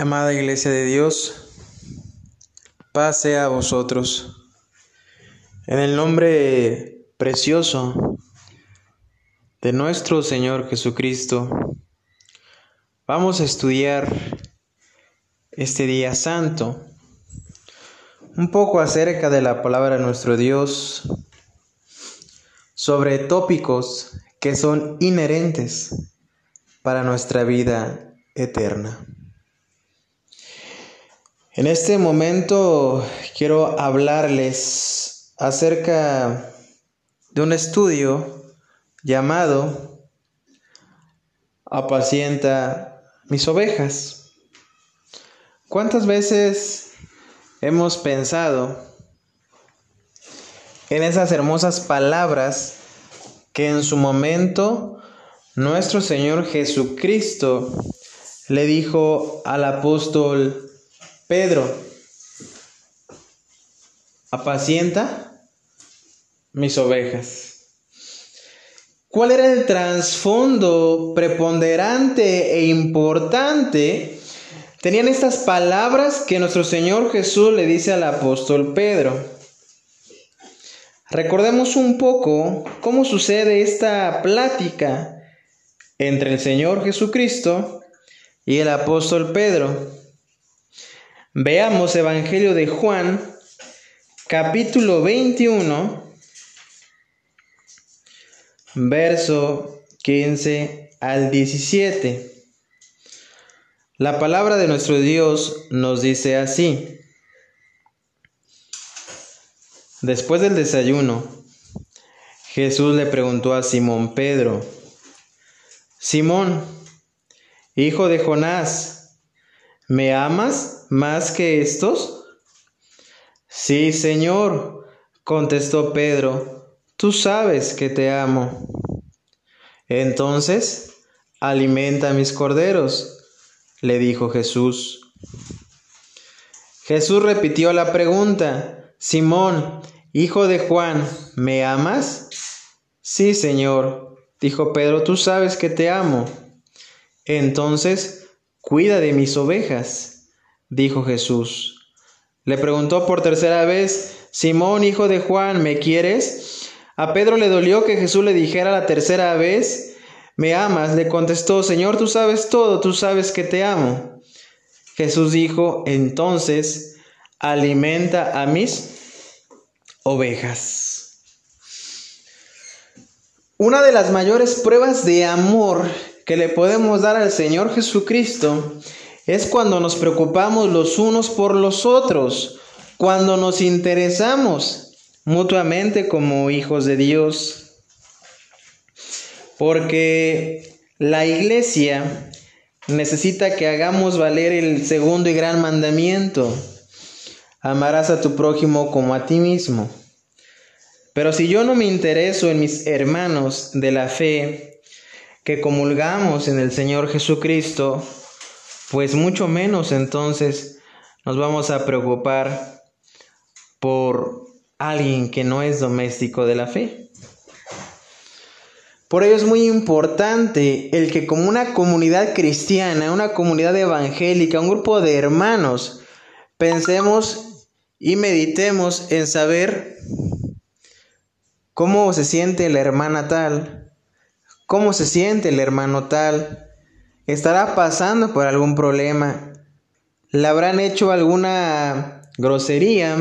Amada Iglesia de Dios, paz sea a vosotros. En el nombre precioso de nuestro Señor Jesucristo, vamos a estudiar este día santo un poco acerca de la palabra de nuestro Dios sobre tópicos que son inherentes para nuestra vida eterna. En este momento quiero hablarles acerca de un estudio llamado Apacienta mis ovejas. ¿Cuántas veces hemos pensado en esas hermosas palabras que en su momento nuestro Señor Jesucristo le dijo al apóstol Pedro, apacienta mis ovejas. ¿Cuál era el trasfondo preponderante e importante? Tenían estas palabras que nuestro Señor Jesús le dice al apóstol Pedro. Recordemos un poco cómo sucede esta plática entre el Señor Jesucristo y el apóstol Pedro. Veamos Evangelio de Juan, capítulo 21, verso 15 al 17. La palabra de nuestro Dios nos dice así. Después del desayuno, Jesús le preguntó a Simón Pedro, Simón, hijo de Jonás, ¿Me amas más que estos? Sí, Señor, contestó Pedro, tú sabes que te amo. Entonces, alimenta mis corderos, le dijo Jesús. Jesús repitió la pregunta, Simón, hijo de Juan, ¿me amas? Sí, Señor, dijo Pedro, tú sabes que te amo. Entonces, Cuida de mis ovejas, dijo Jesús. Le preguntó por tercera vez, Simón, hijo de Juan, ¿me quieres? A Pedro le dolió que Jesús le dijera la tercera vez, ¿me amas? Le contestó, Señor, tú sabes todo, tú sabes que te amo. Jesús dijo, entonces, alimenta a mis ovejas. Una de las mayores pruebas de amor que le podemos dar al Señor Jesucristo es cuando nos preocupamos los unos por los otros, cuando nos interesamos mutuamente como hijos de Dios. Porque la iglesia necesita que hagamos valer el segundo y gran mandamiento. Amarás a tu prójimo como a ti mismo. Pero si yo no me intereso en mis hermanos de la fe, que comulgamos en el Señor Jesucristo, pues mucho menos entonces nos vamos a preocupar por alguien que no es doméstico de la fe. Por ello es muy importante el que como una comunidad cristiana, una comunidad evangélica, un grupo de hermanos, pensemos y meditemos en saber cómo se siente la hermana tal, ¿Cómo se siente el hermano tal? ¿Estará pasando por algún problema? ¿Le habrán hecho alguna grosería?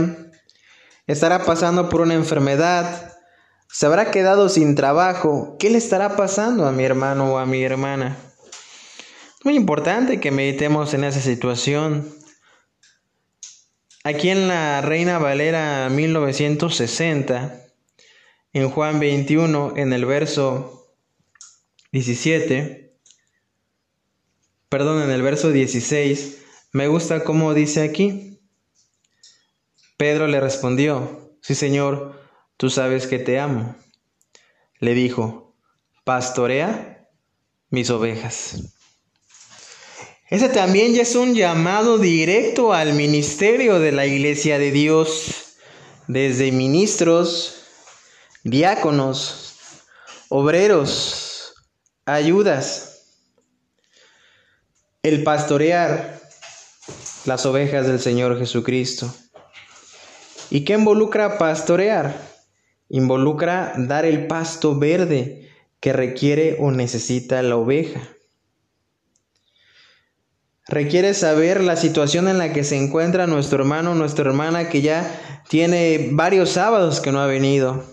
¿Estará pasando por una enfermedad? ¿Se habrá quedado sin trabajo? ¿Qué le estará pasando a mi hermano o a mi hermana? Muy importante que meditemos en esa situación. Aquí en la Reina Valera 1960, en Juan 21, en el verso 17, perdón, en el verso 16, me gusta cómo dice aquí. Pedro le respondió, sí Señor, tú sabes que te amo. Le dijo, pastorea mis ovejas. Ese también ya es un llamado directo al ministerio de la iglesia de Dios, desde ministros, diáconos, obreros, ayudas. El pastorear las ovejas del Señor Jesucristo. ¿Y qué involucra pastorear? Involucra dar el pasto verde que requiere o necesita la oveja. Requiere saber la situación en la que se encuentra nuestro hermano o nuestra hermana que ya tiene varios sábados que no ha venido.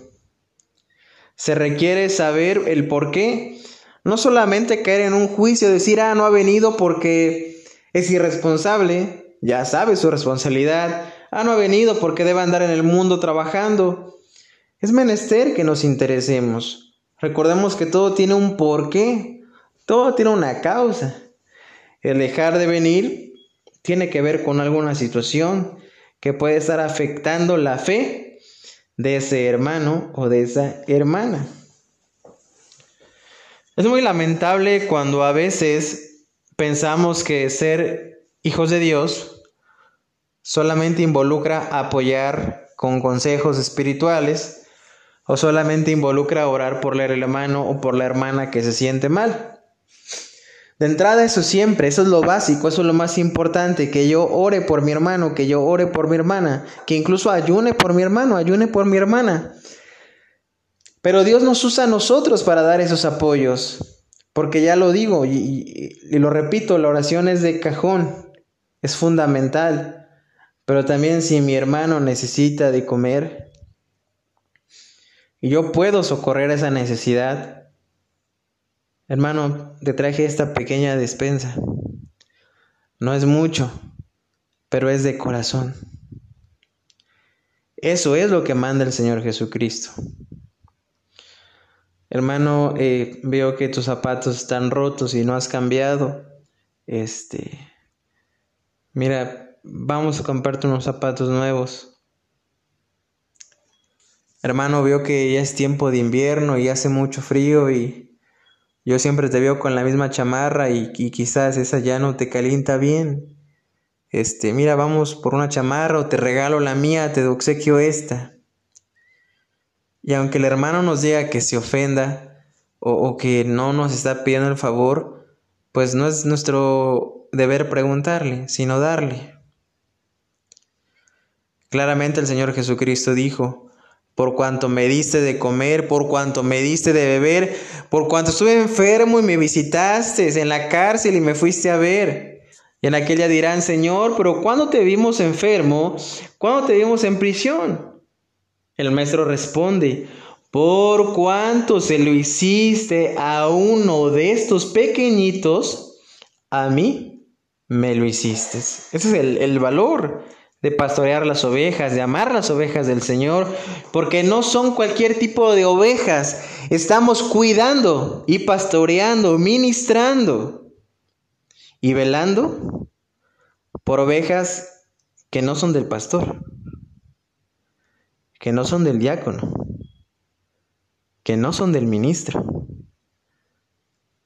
Se requiere saber el por qué. No solamente caer en un juicio, decir, ah, no ha venido porque es irresponsable, ya sabe su responsabilidad, Ah, no ha venido porque debe andar en el mundo trabajando. Es menester que nos interesemos. Recordemos que todo tiene un porqué, todo tiene una causa. El dejar de venir tiene que ver con alguna situación que puede estar afectando la fe de ese hermano o de esa hermana. Es muy lamentable cuando a veces pensamos que ser hijos de Dios solamente involucra apoyar con consejos espirituales o solamente involucra orar por el hermano o por la hermana que se siente mal. De entrada eso siempre, eso es lo básico, eso es lo más importante, que yo ore por mi hermano, que yo ore por mi hermana, que incluso ayune por mi hermano, ayune por mi hermana. Pero Dios nos usa a nosotros para dar esos apoyos, porque ya lo digo y, y lo repito, la oración es de cajón, es fundamental. Pero también si mi hermano necesita de comer y yo puedo socorrer esa necesidad, hermano, te traje esta pequeña despensa. No es mucho, pero es de corazón. Eso es lo que manda el Señor Jesucristo. Hermano, eh, veo que tus zapatos están rotos y no has cambiado. Este, mira, vamos a comprarte unos zapatos nuevos. Hermano, veo que ya es tiempo de invierno y hace mucho frío y yo siempre te veo con la misma chamarra y, quizás esa ya no te calienta bien. Este, mira, vamos por una chamarra o te regalo la mía, te obsequio esta. Y aunque el hermano nos diga que se ofenda o, que no nos está pidiendo el favor, pues no es nuestro deber preguntarle, sino darle. Claramente el Señor Jesucristo dijo, por cuanto me diste de comer, por cuanto me diste de beber, por cuanto estuve enfermo y me visitaste en la cárcel y me fuiste a ver. Y en aquella dirán, Señor, pero ¿cuándo te vimos enfermo? ¿Cuándo te vimos en prisión? El maestro responde, por cuanto se lo hiciste a uno de estos pequeñitos, a mí me lo hiciste. Ese es el, el valor de pastorear las ovejas, de amar las ovejas del Señor, porque no son cualquier tipo de ovejas. Estamos cuidando y pastoreando, ministrando y velando por ovejas que no son del pastor, que no son del diácono, que no son del ministro,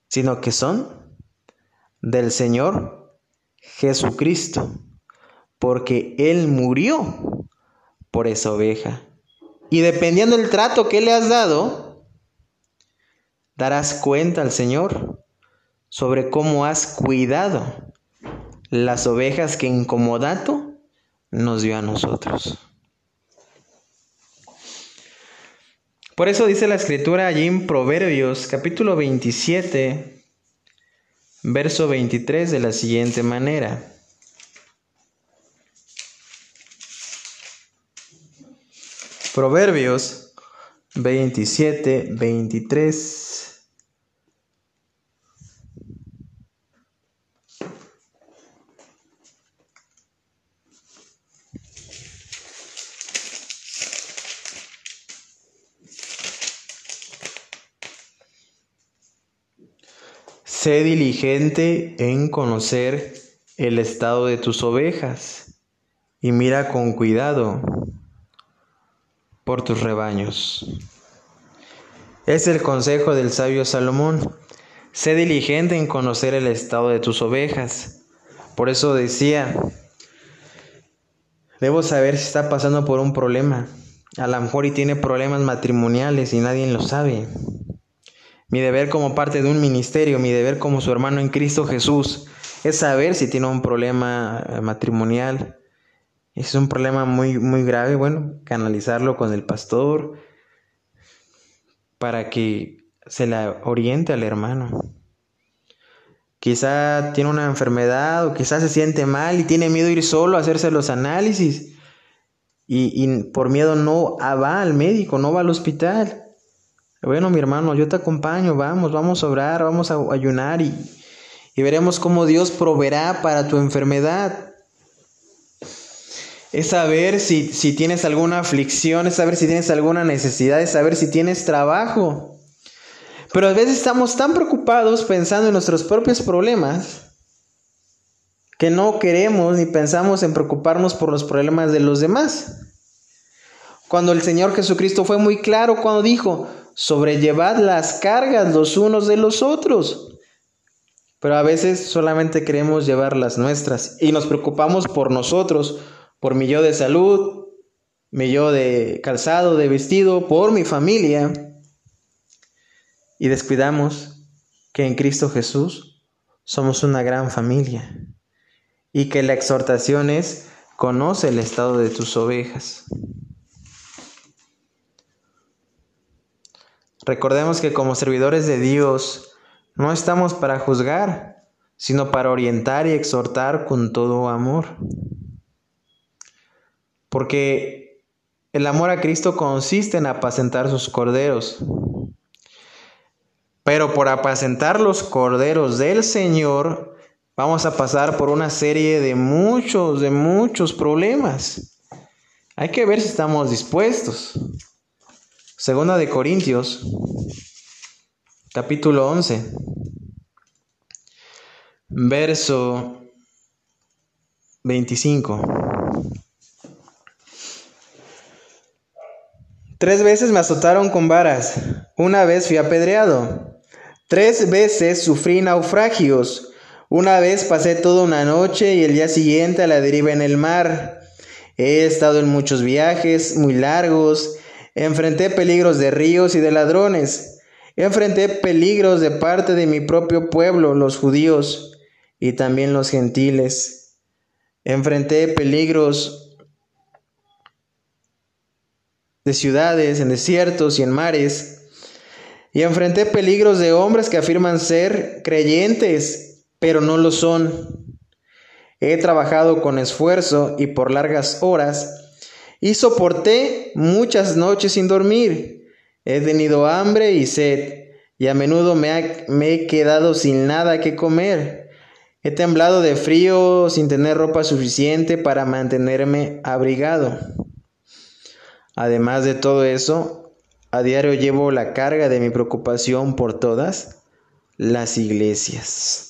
sino que son del Señor Jesucristo porque Él murió por esa oveja. Y dependiendo del trato que le has dado, darás cuenta al Señor sobre cómo has cuidado las ovejas que en comodato nos dio a nosotros. Por eso dice la escritura allí en Proverbios capítulo 27, verso 23 de la siguiente manera. Proverbios 27, 23. Sé diligente en conocer el estado de tus ovejas y mira con cuidado por tus rebaños. Es el consejo del sabio Salomón. Sé diligente en conocer el estado de tus ovejas. Por eso decía, debo saber si está pasando por un problema. A lo mejor y tiene problemas matrimoniales y nadie lo sabe. Mi deber como parte de un ministerio, mi deber como su hermano en Cristo Jesús, es saber si tiene un problema eh, matrimonial. Es un problema muy, muy grave, bueno, canalizarlo con el pastor para que se la oriente al hermano. Quizá tiene una enfermedad o quizá se siente mal y tiene miedo ir solo a hacerse los análisis. Y, por miedo no va al médico, no va al hospital. Bueno, mi hermano, yo te acompaño, vamos, vamos a orar, vamos a ayunar y, y veremos cómo Dios proveerá para tu enfermedad. Es saber si, si tienes alguna aflicción, es saber si tienes alguna necesidad, es saber si tienes trabajo. Pero a veces estamos tan preocupados pensando en nuestros propios problemas que no queremos ni pensamos en preocuparnos por los problemas de los demás. Cuando el Señor Jesucristo fue muy claro cuando dijo, sobrellevad las cargas los unos de los otros. Pero a veces solamente queremos llevar las nuestras y nos preocupamos por nosotros, por mi yo de salud, mi yo de calzado, de vestido, por mi familia. Y descuidamos que en Cristo Jesús somos una gran familia y que la exhortación es conoce el estado de tus ovejas. Recordemos que como servidores de Dios no estamos para juzgar, sino para orientar y exhortar con todo amor. Porque el amor a Cristo consiste en apacentar sus corderos. Pero por apacentar los corderos del Señor, vamos a pasar por una serie de muchos, de muchos problemas. Hay que ver si estamos dispuestos. Segunda de Corintios, capítulo 11, verso 25. Tres veces me azotaron con varas, una vez fui apedreado, tres veces sufrí naufragios, una vez pasé toda una noche y el día siguiente a la deriva en el mar. He estado en muchos viajes muy largos, Enfrenté peligros de ríos y de ladrones. Enfrenté peligros de parte de mi propio pueblo, los judíos, y también los gentiles. Enfrenté peligros de ciudades, en desiertos y en mares. Y enfrenté peligros de hombres que afirman ser creyentes, pero no lo son. He trabajado con esfuerzo y por largas horas y soporté muchas noches sin dormir. He tenido hambre y sed, y a menudo me, me, he quedado sin nada que comer. He temblado de frío sin tener ropa suficiente para mantenerme abrigado. Además de todo eso, a diario llevo la carga de mi preocupación por todas las iglesias.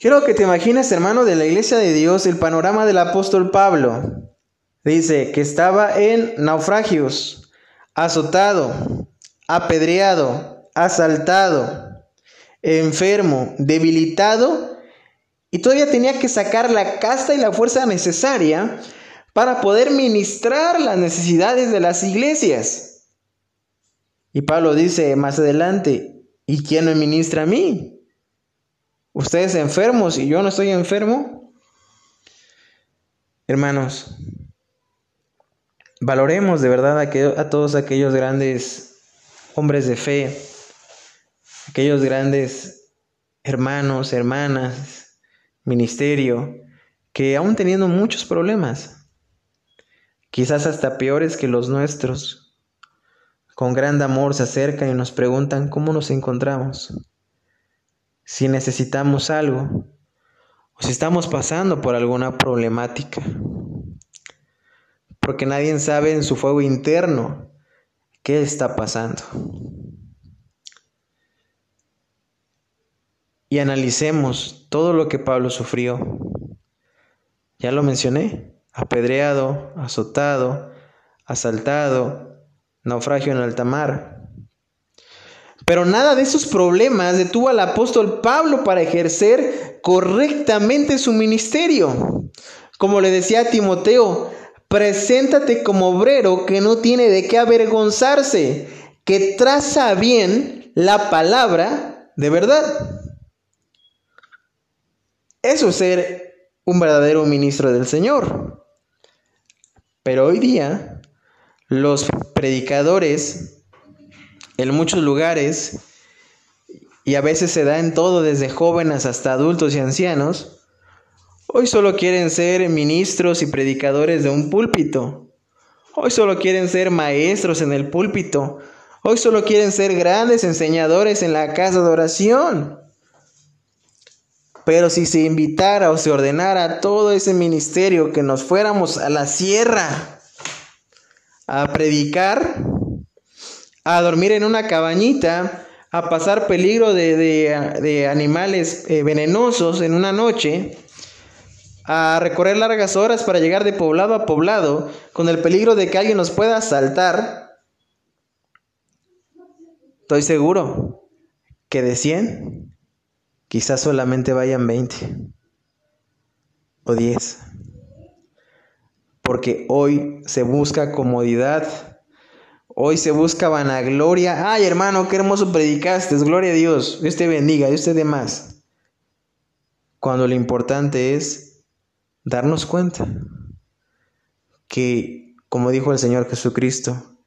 Quiero que te imagines, hermano, de la iglesia de Dios, el panorama del apóstol Pablo. Dice que estaba en naufragios, azotado, apedreado, asaltado, enfermo, debilitado, y todavía tenía que sacar la casta y la fuerza necesaria para poder ministrar las necesidades de las iglesias. Y Pablo dice más adelante, ¿y quién me ministra a mí? Ustedes enfermos y yo no estoy enfermo. Hermanos, valoremos de verdad a, todos aquellos grandes hombres de fe, aquellos grandes hermanos, hermanas, ministerio, que aún teniendo muchos problemas, quizás hasta peores que los nuestros, con gran amor se acercan y nos preguntan cómo nos encontramos si necesitamos algo o si estamos pasando por alguna problemática. Porque nadie sabe en su fuego interno qué está pasando. Y analicemos todo lo que Pablo sufrió. Ya lo mencioné, apedreado, azotado, asaltado, naufragio en alta mar, pero nada de esos problemas detuvo al apóstol Pablo para ejercer correctamente su ministerio. Como le decía a Timoteo, preséntate como obrero que no tiene de qué avergonzarse, que traza bien la palabra de verdad. Eso es ser un verdadero ministro del Señor. Pero hoy día los predicadores en muchos lugares, y a veces se da en todo desde jóvenes hasta adultos y ancianos, hoy solo quieren ser ministros y predicadores de un púlpito. Hoy solo quieren ser maestros en el púlpito. Hoy solo quieren ser grandes enseñadores en la casa de oración. Pero si se invitara o se ordenara todo ese ministerio que nos fuéramos a la sierra a predicar, a dormir en una cabañita, a pasar peligro de, animales eh, venenosos en una noche, a recorrer largas horas para llegar de poblado a poblado, con el peligro de que alguien nos pueda asaltar, estoy seguro que de 100, quizás solamente vayan 20 o 10. Porque hoy se busca comodidad Hoy se busca vanagloria. Ay, hermano, qué hermoso predicaste. Gloria a Dios. Dios te bendiga. Dios te dé más. Cuando lo importante es darnos cuenta que, como dijo el Señor Jesucristo,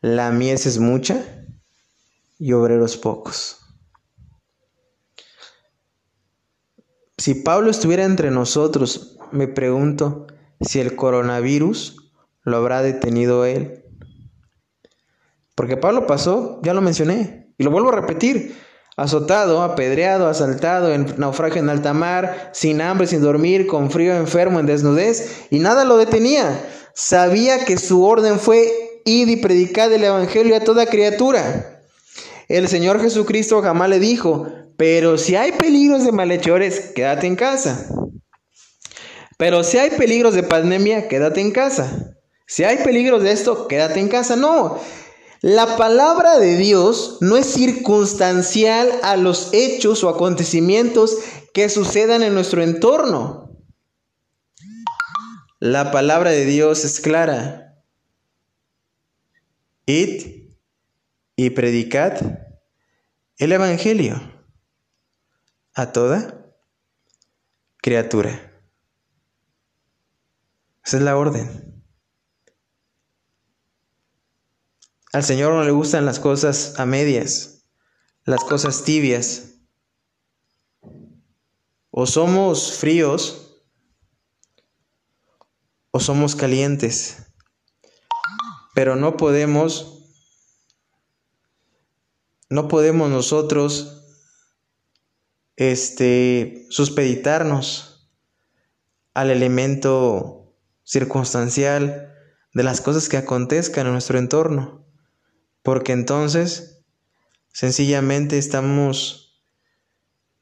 la mies es mucha y obreros pocos. Si Pablo estuviera entre nosotros, me pregunto si el coronavirus lo habrá detenido él porque Pablo pasó, ya lo mencioné, y lo vuelvo a repetir, azotado, apedreado, asaltado, en naufragio en alta mar, sin hambre, sin dormir, con frío, enfermo, en desnudez, y nada lo detenía. Sabía que su orden fue id y predicad el evangelio a toda criatura. El Señor Jesucristo jamás le dijo, pero si hay peligros de malhechores, quédate en casa. Pero si hay peligros de pandemia, quédate en casa. Si hay peligros de esto, quédate en casa. No, la palabra de Dios no es circunstancial a los hechos o acontecimientos que sucedan en nuestro entorno. La palabra de Dios es clara. Id y predicad el Evangelio a toda criatura. Esa es la orden. Al Señor no le gustan las cosas a medias, las cosas tibias. O somos fríos o somos calientes. Pero no podemos no podemos nosotros este suspeditarnos al elemento circunstancial de las cosas que acontezcan en nuestro entorno porque entonces sencillamente estamos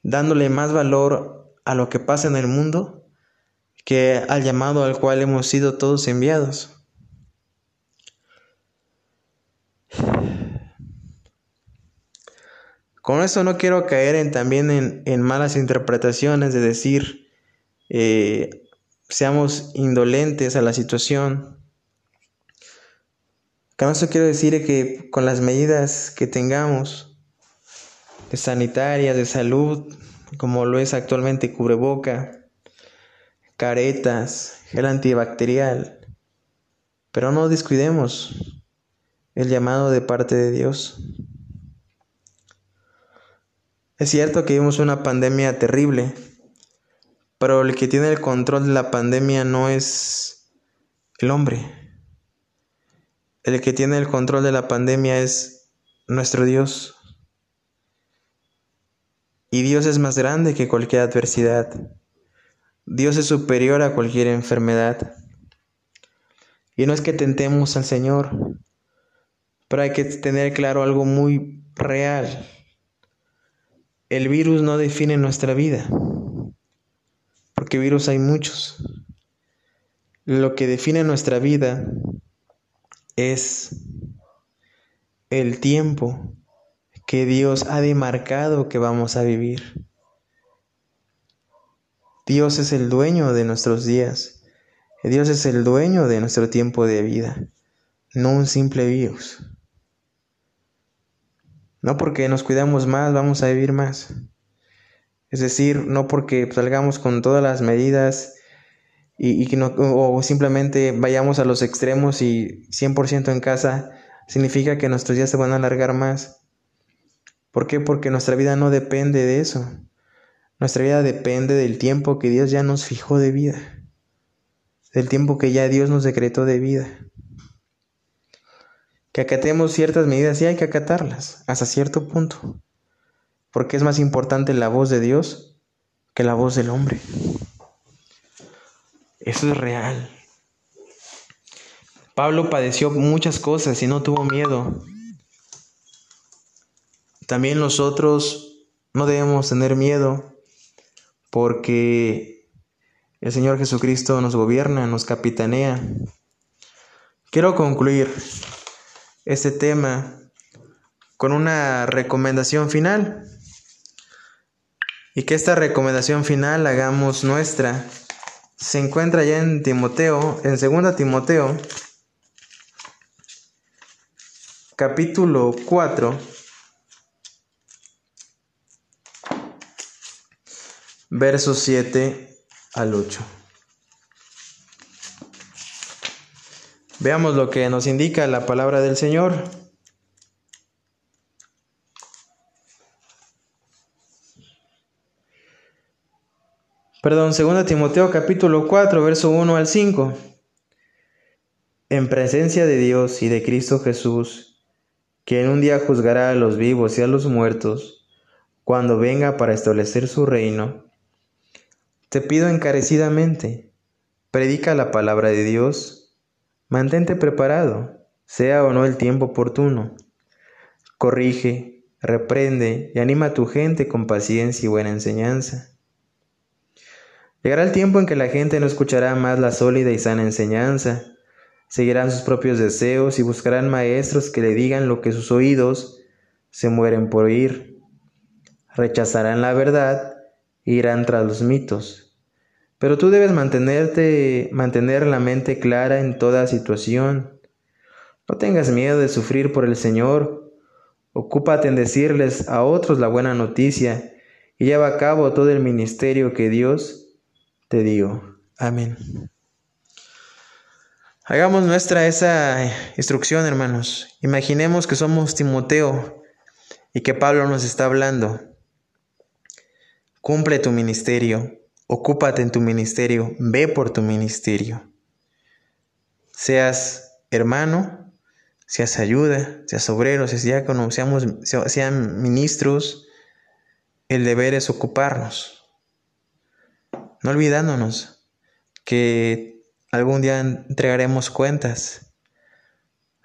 dándole más valor a lo que pasa en el mundo que al llamado al cual hemos sido todos enviados. Con eso no quiero caer en, también en, malas interpretaciones de decir eh, seamos indolentes a la situación, con eso quiero decir que con las medidas que tengamos de sanitarias, de salud, como lo es actualmente cubreboca, caretas, gel antibacterial, pero no descuidemos el llamado de parte de Dios. Es cierto que vivimos una pandemia terrible, pero el que tiene el control de la pandemia no es el hombre. El que tiene el control de la pandemia es nuestro Dios. Y Dios es más grande que cualquier adversidad. Dios es superior a cualquier enfermedad. Y no es que tentemos al Señor, pero hay que tener claro algo muy real. El virus no define nuestra vida, porque virus hay muchos. Lo que define nuestra vida es el tiempo que Dios ha demarcado que vamos a vivir. Dios es el dueño de nuestros días. Dios es el dueño de nuestro tiempo de vida, no un simple virus. No porque nos cuidamos más vamos a vivir más. Es decir, no porque salgamos con todas las medidas y, y no, o simplemente vayamos a los extremos y 100% en casa, significa que nuestros días se van a alargar más. ¿Por qué? Porque nuestra vida no depende de eso. Nuestra vida depende del tiempo que Dios ya nos fijó de vida, del tiempo que ya Dios nos decretó de vida. Que acatemos ciertas medidas y hay que acatarlas hasta cierto punto, porque es más importante la voz de Dios que la voz del hombre. Eso es real. Pablo padeció muchas cosas y no tuvo miedo. También nosotros no debemos tener miedo porque el Señor Jesucristo nos gobierna, nos capitanea. Quiero concluir este tema con una recomendación final y que esta recomendación final hagamos nuestra. Se encuentra ya en Timoteo, en 2 Timoteo, capítulo 4, versos 7 al 8. Veamos lo que nos indica la palabra del Señor. Perdón, 2 Timoteo capítulo 4, verso 1 al 5. En presencia de Dios y de Cristo Jesús, que en un día juzgará a los vivos y a los muertos, cuando venga para establecer su reino, te pido encarecidamente, predica la palabra de Dios, mantente preparado, sea o no el tiempo oportuno. Corrige, reprende y anima a tu gente con paciencia y buena enseñanza. Llegará el tiempo en que la gente no escuchará más la sólida y sana enseñanza, seguirán sus propios deseos y buscarán maestros que le digan lo que sus oídos se mueren por oír. Rechazarán la verdad irán tras los mitos. Pero tú debes mantenerte, mantener la mente clara en toda situación. No tengas miedo de sufrir por el Señor. Ocúpate en decirles a otros la buena noticia y lleva a cabo todo el ministerio que Dios te dio. Amén. Hagamos nuestra esa instrucción, hermanos. Imaginemos que somos Timoteo y que Pablo nos está hablando. Cumple tu ministerio, ocúpate en tu ministerio, ve por tu ministerio. Seas hermano, seas ayuda, seas obrero, seas diácono, seamos, sean ministros, el deber es ocuparnos. No olvidándonos que algún día entregaremos cuentas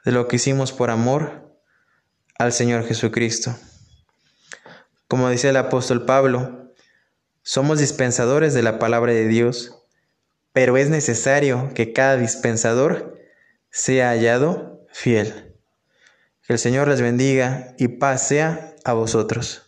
de lo que hicimos por amor al Señor Jesucristo. Como dice el apóstol Pablo, somos dispensadores de la palabra de Dios, pero es necesario que cada dispensador sea hallado fiel. Que el Señor les bendiga y paz sea a vosotros.